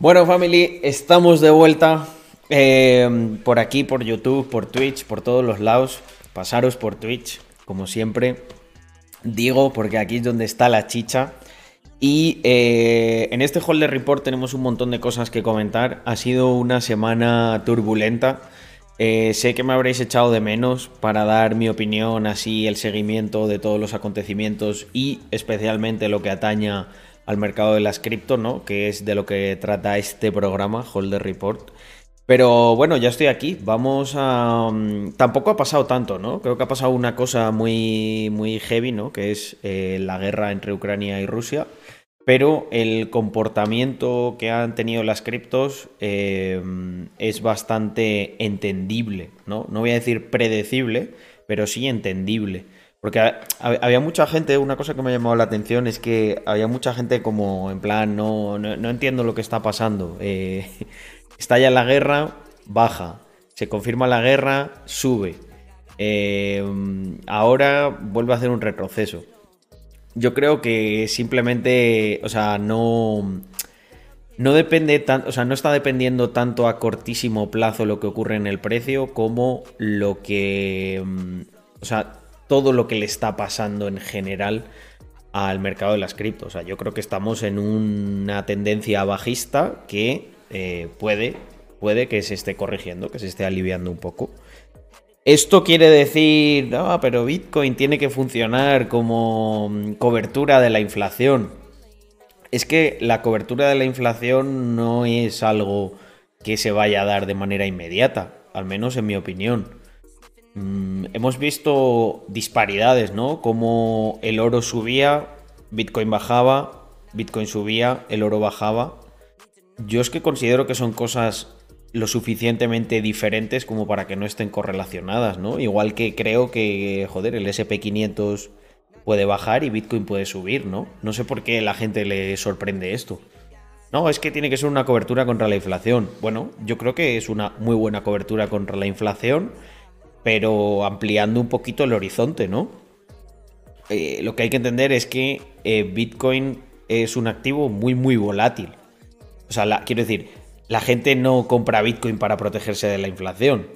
Bueno, family, estamos de vuelta eh, por aquí, por YouTube, por Twitch, por todos los lados. Pasaros por Twitch, como siempre. Digo, porque aquí es donde está la chicha. Y eh, en este Holder Report tenemos un montón de cosas que comentar. Ha sido una semana turbulenta. Eh, sé que me habréis echado de menos para dar mi opinión, así el seguimiento de todos los acontecimientos y especialmente lo que ataña al mercado de las cripto, ¿no? Que es de lo que trata este programa, Holder Report. Pero bueno, ya estoy aquí. Vamos a. Mm, tampoco ha pasado tanto, ¿no? Creo que ha pasado una cosa muy, muy heavy, ¿no? Que es eh, la guerra entre Ucrania y Rusia. Pero el comportamiento que han tenido las criptos eh, es bastante entendible, ¿no? No voy a decir predecible, pero sí entendible. Porque había mucha gente, una cosa que me ha llamado la atención es que había mucha gente como en plan, no, no, entiendo lo que está pasando. Eh, estalla la guerra, baja. Se confirma la guerra, sube. Eh, ahora vuelve a hacer un retroceso. Yo creo que simplemente, o sea, no, no depende tanto, o sea, no está dependiendo tanto a cortísimo plazo lo que ocurre en el precio como lo que, mm, o sea, todo lo que le está pasando en general al mercado de las criptos. O sea, yo creo que estamos en una tendencia bajista que eh, puede, puede que se esté corrigiendo, que se esté aliviando un poco. Esto quiere decir, no, pero Bitcoin tiene que funcionar como mm, cobertura de la inflación. Es que la cobertura de la inflación no es algo que se vaya a dar de manera inmediata, al menos en mi opinión. Mm, hemos visto disparidades, ¿no? Como el oro subía, Bitcoin bajaba, Bitcoin subía, el oro bajaba. Yo es que considero que son cosas lo suficientemente diferentes como para que no estén correlacionadas, ¿no? Igual que creo que, joder, el SP500 puede bajar y Bitcoin puede subir, ¿no? No sé por qué la gente le sorprende esto. No, es que tiene que ser una cobertura contra la inflación. Bueno, yo creo que es una muy buena cobertura contra la inflación pero ampliando un poquito el horizonte, ¿no? Eh, lo que hay que entender es que eh, Bitcoin es un activo muy, muy volátil. O sea, quiero decir, la gente no compra Bitcoin para protegerse de la inflación.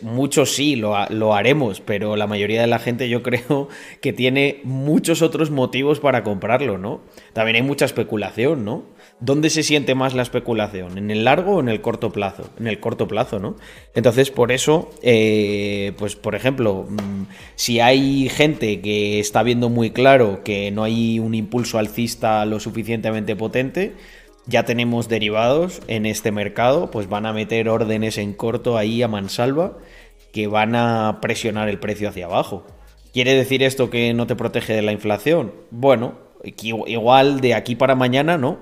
Muchos sí lo, lo, haremos, pero la mayoría de la gente yo creo que tiene muchos otros motivos para comprarlo, ¿no? También hay mucha especulación, ¿no? ¿Dónde se siente más la especulación? ¿En el largo o en el corto plazo? En el corto plazo, ¿no? Entonces, por eso, eh, pues por ejemplo, mm, si hay gente que está viendo muy claro que no hay un impulso alcista lo suficientemente potente, ya tenemos derivados en este mercado, pues van a meter órdenes en corto ahí a mansalva que van a presionar el precio hacia abajo. ¿Quiere decir esto que no te protege de la inflación? Bueno, igual de aquí para mañana no,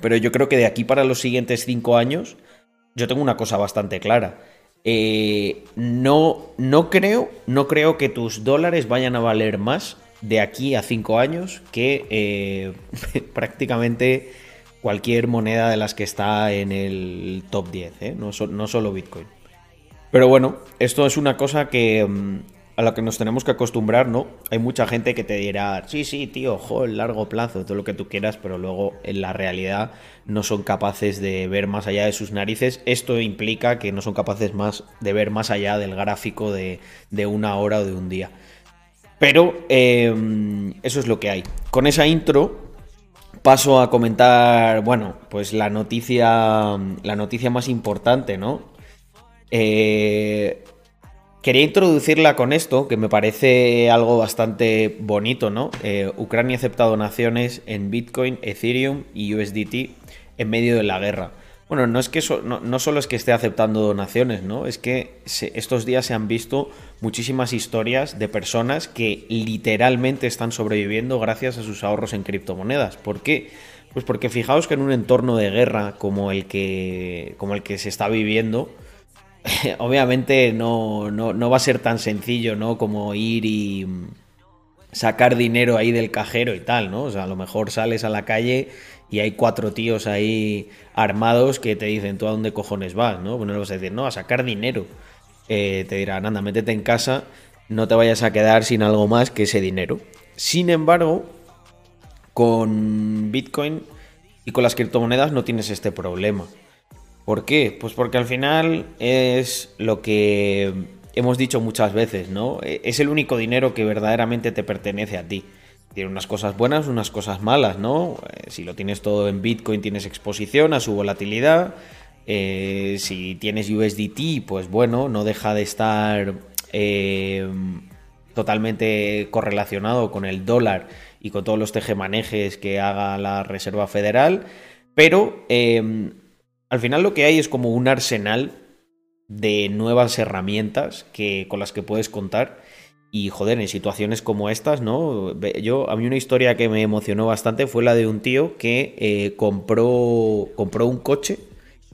pero yo creo que de aquí para los siguientes cinco años, yo tengo una cosa bastante clara. Eh, no, no creo, no creo que tus dólares vayan a valer más de aquí a cinco años que eh, prácticamente cualquier moneda de las que está en el top 10, ¿eh? no, no, solo Bitcoin. Pero bueno, esto es una cosa que mm, a la que nos tenemos que acostumbrar, ¿no? Hay mucha gente que te dirá, sí, sí, tío, ojo, el largo plazo, todo lo que tú quieras, pero luego en la realidad no son capaces de ver más allá de sus narices. Esto implica que no son capaces más de ver más allá del gráfico de, una hora o de un día. Pero em, eso es lo que hay. Con esa intro paso a comentar, bueno, pues la noticia, la noticia más importante, ¿no? Eh, Quería introducirla con esto, que me parece algo bastante bonito, ¿no? Eh, Ucrania ha aceptado donaciones en Bitcoin, Ethereum y USDT en medio de la guerra. Bueno, no es que no, solo es que esté aceptando donaciones, ¿no? Es que estos días se han visto muchísimas historias de personas que literalmente están sobreviviendo gracias a sus ahorros en criptomonedas. ¿Por qué? Pues porque fijaos que en un entorno de guerra como el que, como el que se está viviendo, obviamente no, no, va a ser tan sencillo, ¿no? Como ir y sacar dinero ahí del cajero y tal, ¿no? O sea, a lo mejor sales a la calle y hay cuatro tíos ahí armados que te dicen, ¿tú a dónde cojones vas? ¿no? Bueno, le vas a decir, no, a sacar dinero. Eh, te dirán, anda, métete en casa, no te vayas a quedar sin algo más que ese dinero. Sin embargo, con Bitcoin Y con las criptomonedas no tienes este problema. ¿Por qué? Pues porque al final es lo que hemos dicho muchas veces, ¿no? E, es el único dinero que verdaderamente te pertenece a ti. Tiene unas cosas buenas, unas cosas malas, ¿no? Eh, si lo tienes todo en Bitcoin tienes exposición a su volatilidad. Eh, si tienes USDT, pues bueno, no deja de estar eh, totalmente correlacionado con el dólar y con todos los tejemanejes que haga la Reserva Federal. Pero al final lo que hay es como un arsenal de nuevas herramientas que, con las que puedes contar. Y joder, en situaciones como estas, ¿no? Yo, a mí una historia que me emocionó bastante fue la de un tío que eh, compró, compró un coche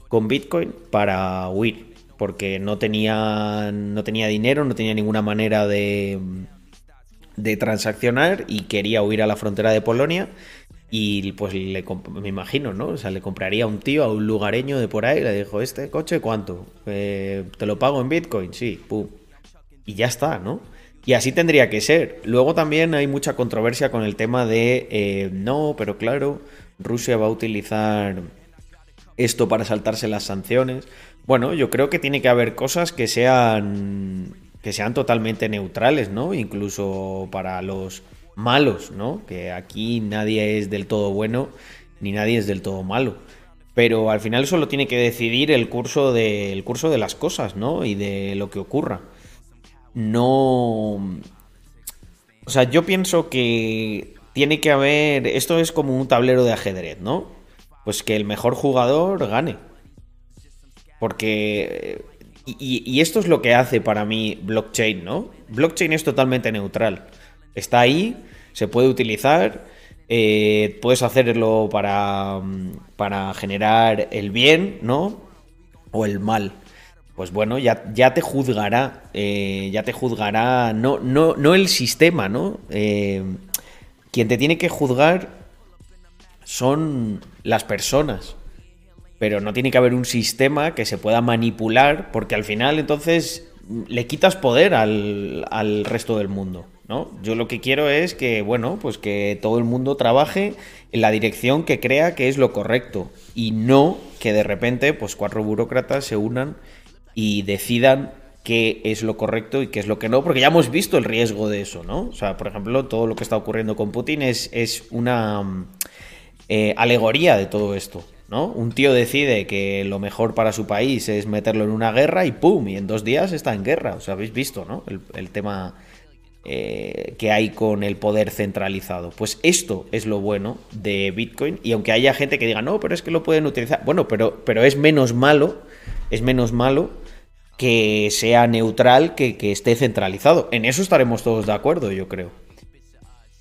con Bitcoin para huir. Porque no tenía, no tenía dinero, no tenía ninguna manera de, de transaccionar y quería huir a la frontera de Polonia. Y pues le, me imagino, ¿no? O sea, le compraría un tío, a un lugareño de por ahí, le dijo, ¿este coche cuánto? Eh, ¿Te lo pago en Bitcoin? Sí, pum. Y ya está, ¿no? Y así tendría que ser. Luego también hay mucha controversia con el tema de, eh, no, pero claro, Rusia va a utilizar esto para saltarse las sanciones. Bueno, yo creo que tiene que haber cosas que sean que sean totalmente neutrales, ¿no? Incluso para los malos, ¿no? Que aquí nadie es del todo bueno ni nadie es del todo malo. Pero al final eso lo tiene que decidir el curso de, curso de las cosas, ¿no? Y de lo que ocurra. No. O sea, yo pienso que tiene que haber. Esto es como un tablero de ajedrez, ¿no? Pues que el mejor jugador gane. Porque. Y, esto es lo que hace para mí blockchain, ¿no? Blockchain es totalmente neutral. Está ahí, se puede utilizar, eh, puedes hacerlo para, para generar el bien, ¿no? O el mal. Pues bueno, ya, ya te juzgará, eh, ya te juzgará, no, no, no el sistema, ¿no? Eh, quien te tiene que juzgar son las personas. Pero no tiene que haber un sistema que se pueda manipular, porque al final entonces le quitas poder al, al resto del mundo. ¿no? Yo lo que quiero es que, bueno, pues que todo el mundo trabaje en la dirección que crea que es lo correcto y no que de repente, pues cuatro burócratas se unan y decidan qué es lo correcto y qué es lo que no, porque ya hemos visto el riesgo de eso, ¿no? O sea, por ejemplo, todo lo que está ocurriendo con Putin es, es una eh, alegoría de todo esto. ¿no? Un tío decide que lo mejor para su país es meterlo en una guerra y ¡pum! Y en dos días está en guerra. O sea, habéis visto, ¿no? El, el tema eh, que hay con el poder centralizado. Pues esto es lo bueno de Bitcoin y aunque haya gente que diga, no, pero es que lo pueden utilizar, bueno, pero, pero es menos malo, es menos malo que sea neutral que, que esté centralizado. En eso estaremos todos de acuerdo, yo creo.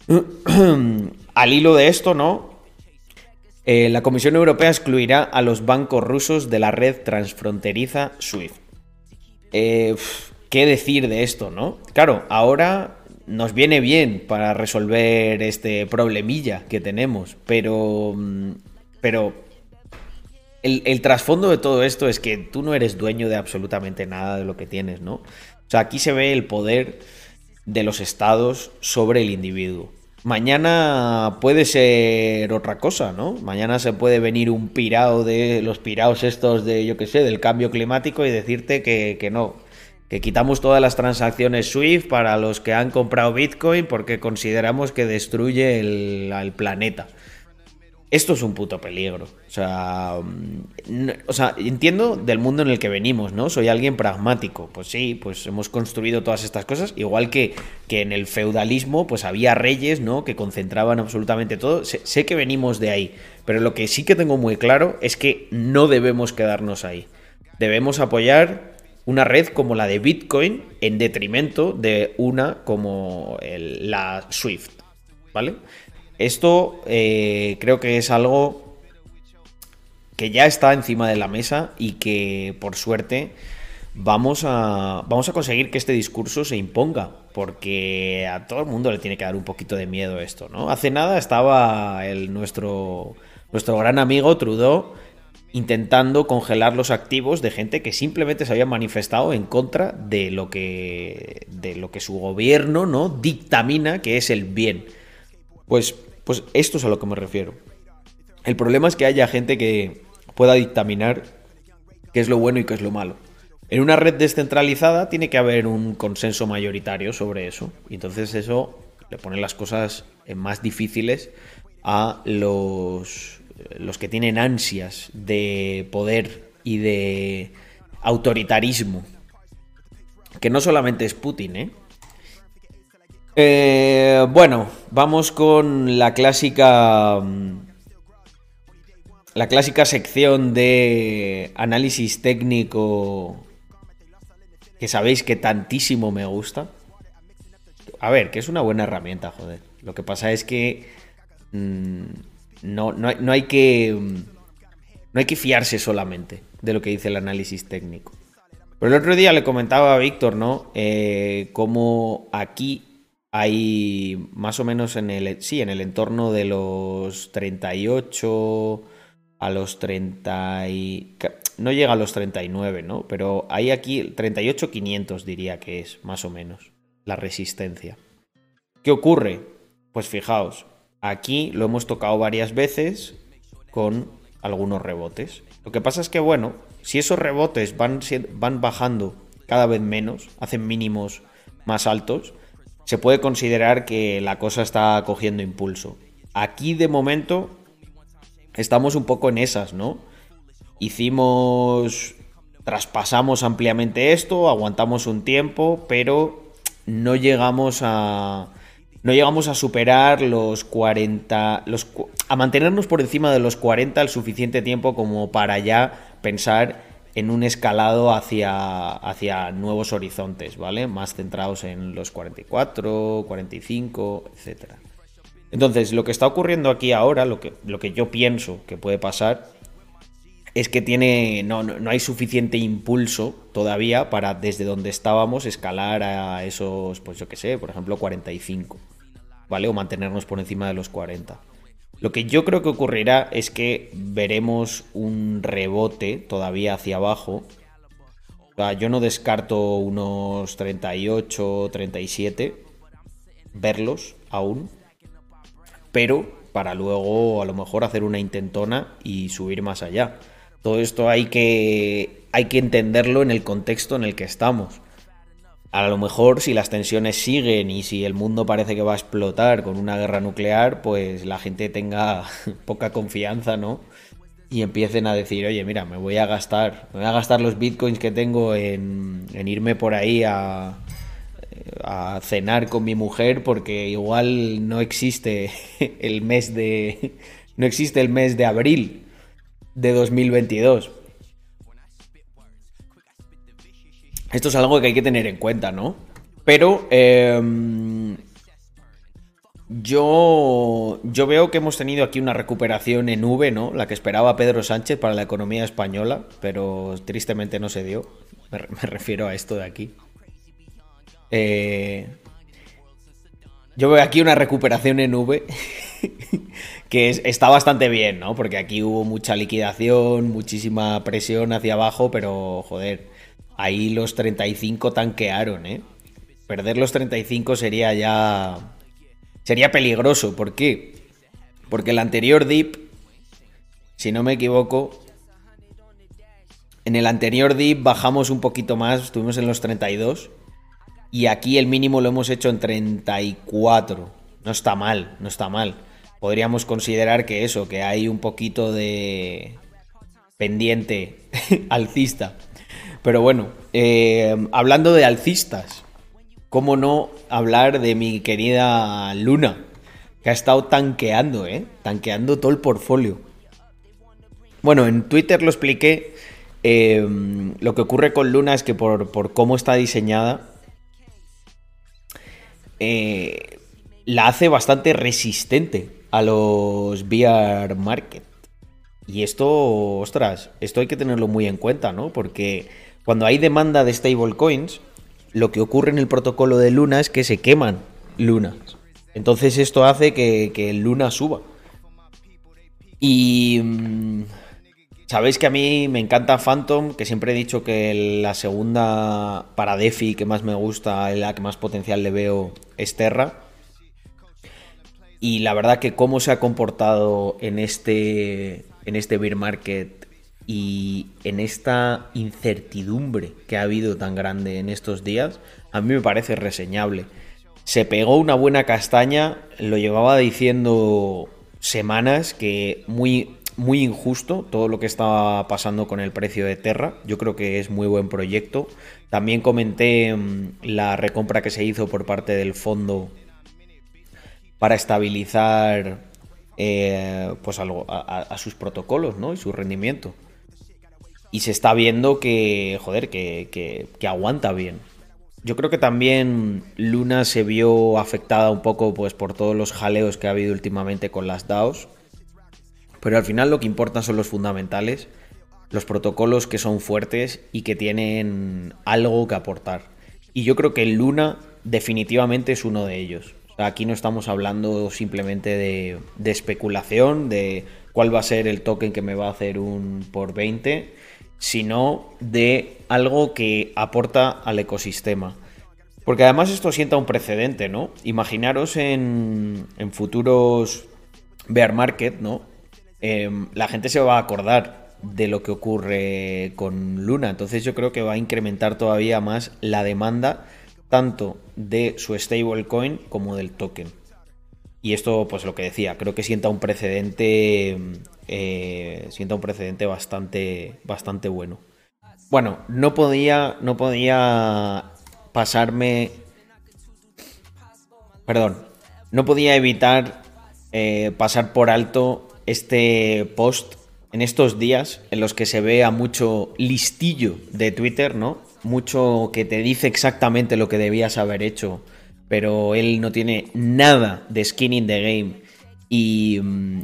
Al hilo de esto, ¿no? Eh, la Comisión Europea excluirá a los bancos rusos de la red transfronteriza SWIFT. Eh, qué decir de esto, ¿no? Claro, ahora nos viene bien para resolver este problemilla que tenemos, pero, mm, pero el, trasfondo de todo esto es que tú no eres dueño de absolutamente nada de lo que tienes, ¿no? O sea, aquí se ve el poder de los estados sobre el individuo. Mañana puede ser otra cosa, ¿no? Mañana se puede venir un pirao de los piraos estos de, yo qué sé, del cambio climático y decirte que, que no, que quitamos todas las transacciones SWIFT para los que han comprado Bitcoin porque consideramos que destruye el, planeta. Esto es un puto peligro. O sea, mm, o sea, entiendo del mundo en el que venimos, ¿no? Soy alguien pragmático. Pues sí, pues hemos construido todas estas cosas. Igual que, que en el feudalismo, pues había reyes, ¿no? Que concentraban absolutamente todo. sé que venimos de ahí. Pero lo que sí que tengo muy claro es que no debemos quedarnos ahí. Debemos apoyar una red como la de Bitcoin en detrimento de una como la Swift. ¿Vale? Esto eh, creo que es algo que ya está encima de la mesa y que por suerte vamos a, vamos a conseguir que este discurso se imponga, porque a todo el mundo le tiene que dar un poquito de miedo esto, ¿no? Hace nada estaba el, nuestro, nuestro gran amigo Trudeau intentando congelar los activos de gente que simplemente se había manifestado en contra de lo que, de lo que su gobierno ¿no? dictamina que es el bien. Pues, pues esto es a lo que me refiero. El problema es que haya gente que pueda dictaminar qué es lo bueno y qué es lo malo. En una red descentralizada tiene que haber un consenso mayoritario sobre eso. Y entonces eso le pone las cosas más difíciles a los, los que tienen ansias de poder y de autoritarismo. Que no solamente es Putin, ¿eh? Eh bueno, vamos con la clásica. La clásica sección de análisis técnico que sabéis que tantísimo me gusta. A ver, que es una buena herramienta, joder. Lo que pasa es que mm, no, no, hay que mm, no hay que fiarse solamente de lo que dice el análisis técnico. Pero el otro día le comentaba a Víctor, ¿no? Eh, cómo aquí hay más o menos en el, sí, en el entorno de los 38 a los 30 y... No llega a los 39, ¿no? Pero hay aquí 38.500 diría que es, más o menos, la resistencia. ¿Qué ocurre? Pues fijaos, aquí lo hemos tocado varias veces con algunos rebotes. Lo que pasa es que, bueno, si esos rebotes van, van bajando cada vez menos, hacen mínimos más altos, se puede considerar que la cosa está cogiendo impulso. Aquí de momento estamos un poco en esas, ¿no? Hicimos, traspasamos ampliamente esto, aguantamos un tiempo, pero no llegamos a, no llegamos a superar los 40, los, a mantenernos por encima de los 40 el suficiente tiempo como para ya pensar en un escalado hacia, hacia nuevos horizontes, ¿vale? Más centrados en los 44, 45, etcétera. Entonces, lo que está ocurriendo aquí ahora, lo que, lo que yo pienso que puede pasar, es que tiene. No, no, hay suficiente impulso todavía para desde donde estábamos escalar a esos, pues yo qué sé, por ejemplo, 45. ¿Vale? O mantenernos por encima de los 40. Lo que yo creo que ocurrirá es que veremos un rebote todavía hacia abajo. Yo no descarto unos 38, 37. Verlos aún pero para luego a lo mejor hacer una intentona y subir más allá. Todo esto hay que, hay que entenderlo en el contexto en el que estamos. A lo mejor si las tensiones siguen y si el mundo parece que va a explotar con una guerra nuclear, pues la gente tenga poca confianza, ¿no? Y empiecen a decir, oye, mira, me voy a gastar, me voy a gastar los bitcoins que tengo en, irme por ahí a, a cenar con mi mujer porque igual no existe el mes de no existe el mes de abril de 2022. Esto es algo que hay que tener en cuenta, ¿no? Pero em, yo, yo veo que hemos tenido aquí una recuperación en V, ¿no? La que esperaba Pedro Sánchez para la economía española, pero tristemente no se dio. me refiero a esto de aquí. Eh, yo veo aquí una recuperación en V que está bastante bien, ¿no? Porque aquí hubo mucha liquidación, muchísima presión hacia abajo, pero joder, ahí los 35 tanquearon, ¿eh? Perder los 35 sería ya... Sería peligroso, ¿por qué? Porque el anterior dip, si no me equivoco, en el anterior dip bajamos un poquito más, estuvimos en los 32 y aquí el mínimo lo hemos hecho en 34. No está mal, no está mal. Podríamos considerar que eso, que hay un poquito de pendiente alcista. Pero bueno, eh, hablando de alcistas, ¿cómo no hablar de mi querida Luna? Que ha estado tanqueando, ¿eh? Tanqueando todo el portfolio. Bueno, en Twitter lo expliqué. Eh, lo que ocurre con Luna es que por, por cómo está diseñada, eh, la hace bastante resistente a los VR Market. Y esto, ostras, esto hay que tenerlo muy en cuenta, ¿no? Porque cuando hay demanda de stablecoins, lo que ocurre en el protocolo de Luna es que se queman Luna. Entonces esto hace que, que Luna suba. Y mm, Sabéis que a mí me encanta Phantom, que siempre he dicho que la segunda para DeFi que más me gusta, la que más potencial le veo, es Terra. Y la verdad que cómo se ha comportado en este, en este bear market y en esta incertidumbre que ha habido tan grande en estos días, a mí me parece reseñable. Se pegó una buena castaña, lo llevaba diciendo semanas que muy muy injusto todo lo que estaba pasando con el precio de Terra. Yo creo que es muy buen proyecto. También comenté mm, la recompra que se hizo por parte del fondo para estabilizar eh, pues algo, a, sus protocolos ¿no? y su rendimiento. Y se está viendo que, joder, que, que, aguanta bien. Yo creo que también Luna se vio afectada un poco pues, por todos los jaleos que ha habido últimamente con las DAOs. Pero al final lo que importa son los fundamentales, los protocolos que son fuertes y que tienen algo que aportar. Y yo creo que Luna definitivamente es uno de ellos. aquí no estamos hablando simplemente de, de, especulación, de cuál va a ser el token que me va a hacer un por 20, sino de algo que aporta al ecosistema. Porque además esto sienta un precedente, ¿no? Imaginaros en, en futuros bear market, ¿no? Em, la gente se va a acordar de lo que ocurre con Luna. Entonces yo creo que va a incrementar todavía más la demanda tanto de su stablecoin como del token. Y esto, pues lo que decía, creo que sienta un precedente. Eh, sienta un precedente bastante. bastante bueno. Bueno, no podía. No podía pasarme. Perdón. No podía evitar eh, pasar por alto este post en estos días en los que se ve a mucho listillo de Twitter, ¿no? Mucho que te dice exactamente lo que debías haber hecho, pero él no tiene nada de skin in the game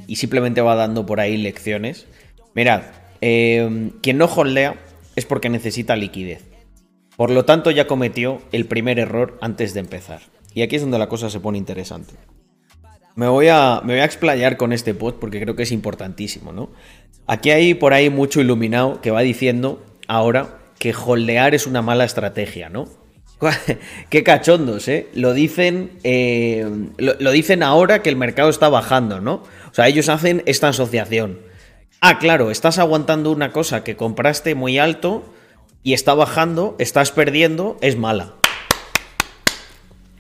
y, simplemente va dando por ahí lecciones. Mirad, eh, quien no holdea es porque necesita liquidez. Por lo tanto, ya cometió el primer error antes de empezar. Y aquí es donde la cosa se pone interesante. Me voy, a, me voy a explayar con este post porque creo que es importantísimo, ¿no? Aquí hay por ahí mucho iluminado que va diciendo ahora que holdear es una mala estrategia, ¿no? Qué cachondos, ¿eh? Lo dicen, eh, lo, dicen ahora que el mercado está bajando, ¿no? O sea, ellos hacen esta asociación. Ah, claro, estás aguantando una cosa que compraste muy alto y está bajando, estás perdiendo, es mala.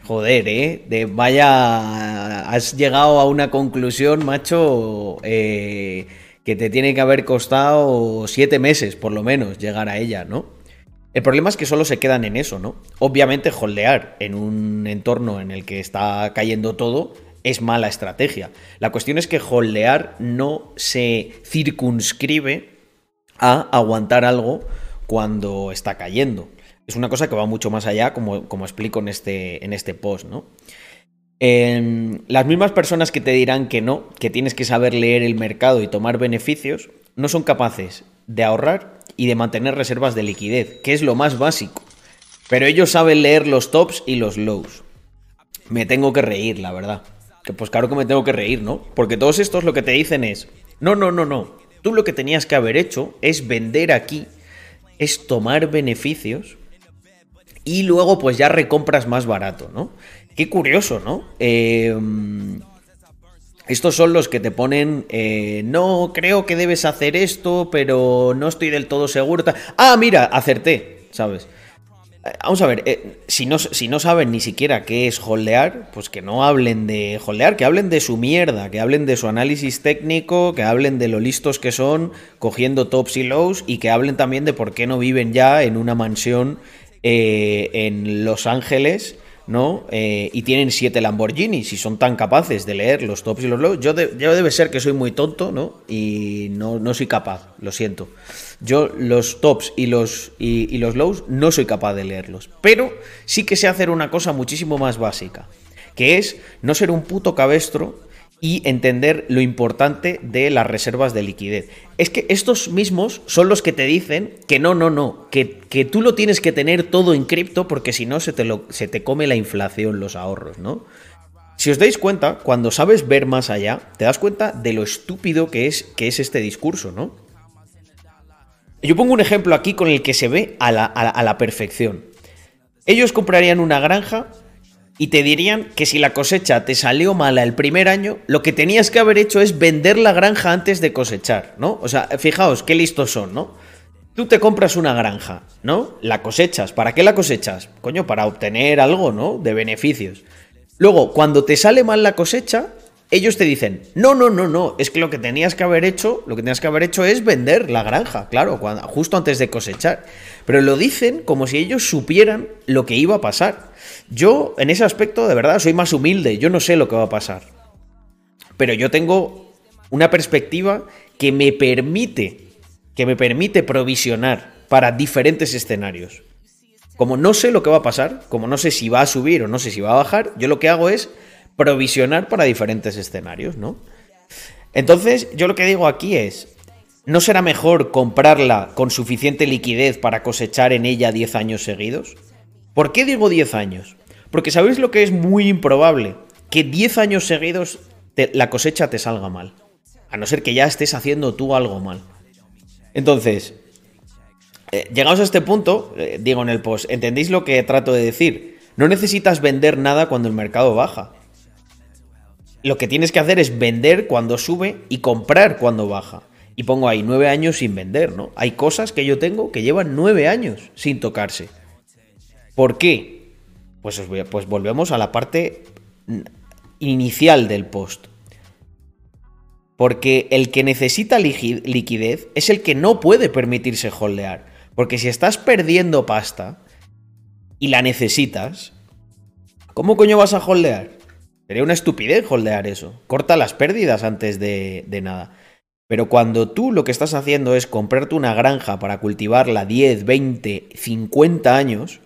Joder, ¿eh? De vaya, has llegado a una conclusión, macho, eh, que te tiene que haber costado siete meses, por lo menos, llegar a ella, ¿no? El problema es que solo se quedan en eso, ¿no? Obviamente, holdear en un entorno en el que está cayendo todo es mala estrategia. La cuestión es que holdear no se circunscribe a aguantar algo cuando está cayendo es una cosa que va mucho más allá, como, como explico en este, en este post, ¿no? las mismas personas que te dirán que no, que tienes que saber leer el mercado y tomar beneficios, no son capaces de ahorrar y de mantener reservas de liquidez, que es lo más básico. Pero ellos saben leer los tops y los lows. Me tengo que reír, la verdad. Que pues claro que me tengo que reír, ¿no? Porque todos estos lo que te dicen es, no, no, no, no. Tú lo que tenías que haber hecho es vender aquí, es tomar beneficios y luego pues ya recompras más barato, ¿no? Qué curioso, ¿no? Em, estos son los que te ponen, eh, no, creo que debes hacer esto, pero no estoy del todo seguro. Ah, mira, acerté, ¿sabes? Eh, vamos a ver, eh, si, no, si no saben ni siquiera qué es holdear, pues que no hablen de holdear, que hablen de su mierda, que hablen de su análisis técnico, que hablen de lo listos que son cogiendo tops y lows y que hablen también de por qué no viven ya en una mansión en Los Ángeles, ¿no? Eh, y tienen siete Lamborghinis y son tan capaces de leer los tops y los lows. Yo, debe ser que soy muy tonto, ¿no? Y no, no soy capaz, lo siento. Yo los tops y los, y los lows no soy capaz de leerlos. Pero sí que sé hacer una cosa muchísimo más básica, que es no ser un puto cabestro y entender lo importante de las reservas de liquidez. Es que estos mismos son los que te dicen que no, no, no, que, que tú lo tienes que tener todo en cripto porque si no se te, lo, se te come la inflación, los ahorros, ¿no? Si os dais cuenta, cuando sabes ver más allá, te das cuenta de lo estúpido que es, que es este discurso, ¿no? Yo pongo un ejemplo aquí con el que se ve a la, a la perfección. Ellos comprarían una granja y te dirían que si la cosecha te salió mala el primer año, lo que tenías que haber hecho es vender la granja antes de cosechar, ¿no? O sea, fijaos qué listos son, ¿no? Tú te compras una granja, ¿no? La cosechas. ¿Para qué la cosechas? Coño, para obtener algo, ¿no? De beneficios. Luego, cuando te sale mal la cosecha, ellos te dicen, no, no, no, no, es que lo que tenías que haber hecho, lo que tenías que haber hecho es vender la granja, claro, justo antes de cosechar. Pero lo dicen como si ellos supieran lo que iba a pasar. Yo, en ese aspecto, de verdad, soy más humilde. Yo no sé lo que va a pasar. Pero yo tengo una perspectiva que me permite, que me permite provisionar para diferentes escenarios. Como no sé lo que va a pasar, como no sé si va a subir o no sé si va a bajar, yo lo que hago es provisionar para diferentes escenarios, ¿no? Entonces, yo lo que digo aquí es, ¿no será mejor comprarla con suficiente liquidez para cosechar en ella 10 años seguidos? ¿Por qué digo 10 años? Porque sabéis lo que es muy improbable, que 10 años seguidos la cosecha te salga mal. A no ser que ya estés haciendo tú algo mal. Entonces, eh, llegados a este punto, eh, digo en el post, ¿entendéis lo que trato de decir? No necesitas vender nada cuando el mercado baja. Lo que tienes que hacer es vender cuando sube y comprar cuando baja. Y pongo ahí nueve años sin vender, ¿no? Hay cosas que yo tengo que llevan nueve años sin tocarse. ¿Por qué? Pues, pues volvemos a la parte inicial del post. Porque el que necesita liquidez es el que no puede permitirse holdear. Porque si estás perdiendo pasta y la necesitas, ¿cómo coño vas a holdear? Sería una estupidez holdear eso. Corta las pérdidas antes de, de nada. Pero cuando tú lo que estás haciendo es comprarte una granja para cultivarla 10, 20, 50 años,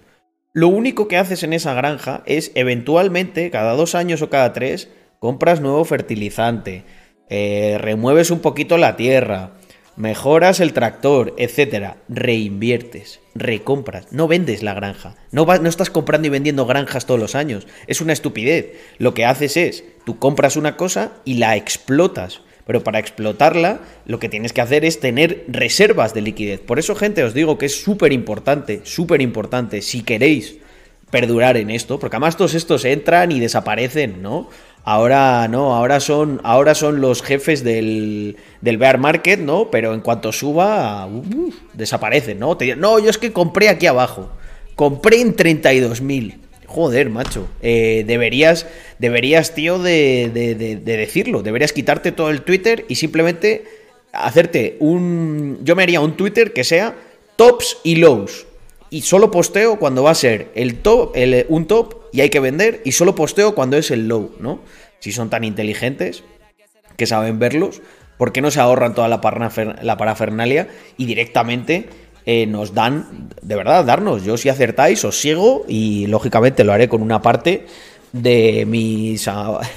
lo único que haces en esa granja es eventualmente, cada dos años o cada tres, compras nuevo fertilizante, eh, remueves un poquito la tierra, mejoras el tractor, etcétera, reinviertes, recompras, no vendes la granja, no, no estás comprando y vendiendo granjas todos los años, es una estupidez. Lo que haces es, tú compras una cosa y la explotas, pero para explotarla, lo que tienes que hacer es tener reservas de liquidez. Por eso, gente, os digo que es súper importante, súper importante, si queréis perdurar en esto, porque además todos estos entran y desaparecen, ¿no? Ahora no, ahora son, ahora son los jefes del, del bear market, ¿no? Pero en cuanto suba, desaparecen, ¿no? no, yo es que compré aquí abajo. Compré en 32.000. Joder, macho. Eh, deberías, deberías, tío, de, de, decirlo. Deberías quitarte todo el Twitter y simplemente hacerte un... Yo me haría un Twitter que sea tops y lows. Y solo posteo cuando va a ser el top, el, un top y hay que vender. Y solo posteo cuando es el low, ¿no? Si son tan inteligentes que saben verlos, ¿por qué no se ahorran toda la, la parafernalia y directamente eh, nos dan, de verdad, darnos. Yo si acertáis os sigo y lógicamente lo haré con una parte de, mis,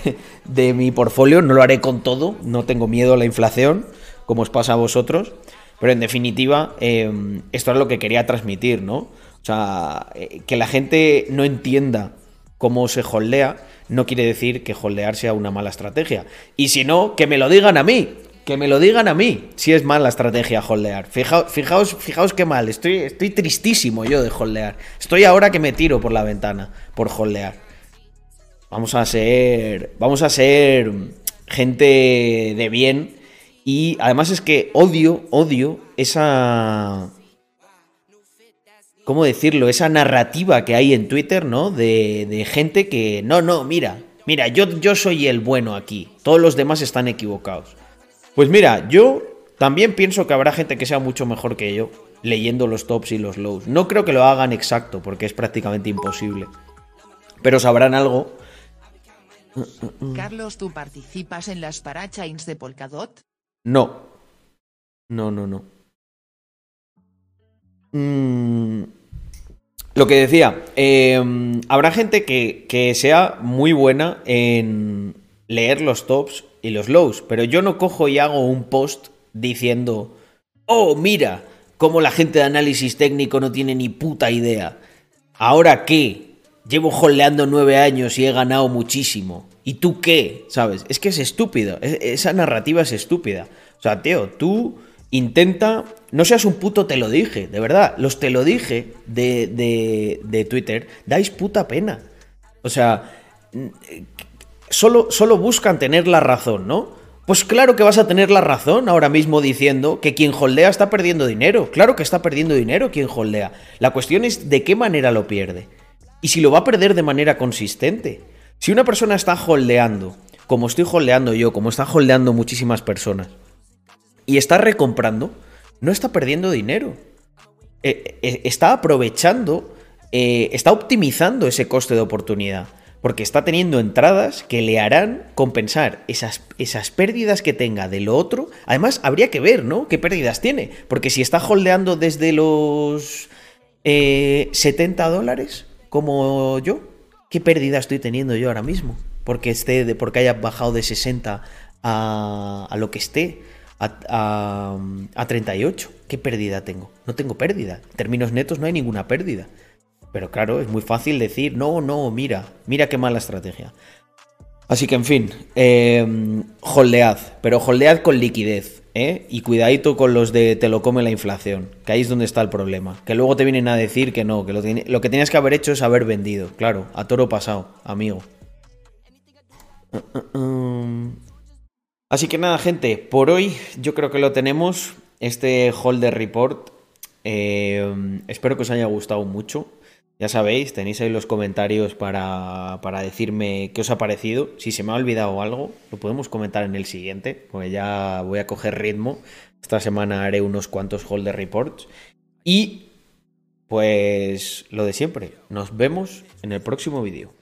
de mi portfolio, no lo haré con todo, no tengo miedo a la inflación, como os pasa a vosotros, pero en definitiva, em, esto es lo que quería transmitir, ¿no? O sea, eh, que la gente no entienda cómo se holdea, no quiere decir que holdear sea una mala estrategia. Y si no, que me lo digan a mí. Que me lo digan a mí si es mal la estrategia holdear. Fijaos, fijaos, fijaos qué mal. Estoy, estoy tristísimo yo de holdear. Estoy ahora que me tiro por la ventana por holdear. Vamos a ser. Vamos a ser gente de bien. Y además es que odio, odio esa. ¿Cómo decirlo? Esa narrativa que hay en Twitter, ¿no? De, de gente que. No, no, mira. Mira, yo, yo soy el bueno aquí. Todos los demás están equivocados. Pues mira, yo también pienso que habrá gente que sea mucho mejor que yo leyendo los tops y los lows. No creo que lo hagan exacto, porque es prácticamente imposible. Pero sabrán algo. Carlos, ¿tú participas en las parachains de Polkadot? No. No, no, no. Mm, lo que decía, em, habrá gente que, que sea muy buena en leer los tops y los lows, pero yo no cojo y hago un post diciendo, oh, mira, cómo la gente de análisis técnico no tiene ni puta idea. ¿Ahora qué? Llevo holdeando nueve años y he ganado muchísimo. ¿Y tú qué? ¿Sabes? Es que es estúpido. esa narrativa es estúpida. O sea, tío, tú intenta. No seas un puto te lo dije, de verdad. Los te lo dije de, de, de Twitter dais puta pena. O sea, solo, solo buscan tener la razón, ¿no? Pues claro que vas a tener la razón ahora mismo diciendo que quien holdea está perdiendo dinero. Claro que está perdiendo dinero quien holdea. La cuestión es de qué manera lo pierde. Y si lo va a perder de manera consistente. Si una persona está holdeando, como estoy holdeando yo, como está holdeando muchísimas personas, y está recomprando, no está perdiendo dinero. Eh, eh, está aprovechando, eh, está optimizando ese coste de oportunidad. Porque está teniendo entradas que le harán compensar esas, esas pérdidas que tenga de lo otro. Además, habría que ver, ¿no? ¿Qué pérdidas tiene? Porque si está holdeando desde los 70 dólares, como yo, ¿qué pérdida estoy teniendo yo ahora mismo? Porque, esté porque haya bajado de 60 a, a lo que esté, a, a, 38. ¿Qué pérdida tengo? No tengo pérdida. En términos netos no hay ninguna pérdida. Pero claro, es muy fácil decir, no, no, mira, mira qué mala estrategia. Así que en fin, eh, holdead, pero holdead con liquidez. ¿Eh? Y cuidadito con los de te lo come la inflación, que ahí es donde está el problema. Que luego te vienen a decir que no, que lo, lo que tenías que haber hecho es haber vendido. Claro, a toro pasado, amigo. Así que nada, gente, por hoy yo creo que lo tenemos. Este holder report. Eh, espero que os haya gustado mucho. Ya sabéis, tenéis ahí los comentarios para, para, decirme qué os ha parecido. Si se me ha olvidado algo, lo podemos comentar en el siguiente, porque ya voy a coger ritmo. Esta semana haré unos cuantos holder reports. Y pues lo de siempre, nos vemos en el próximo vídeo.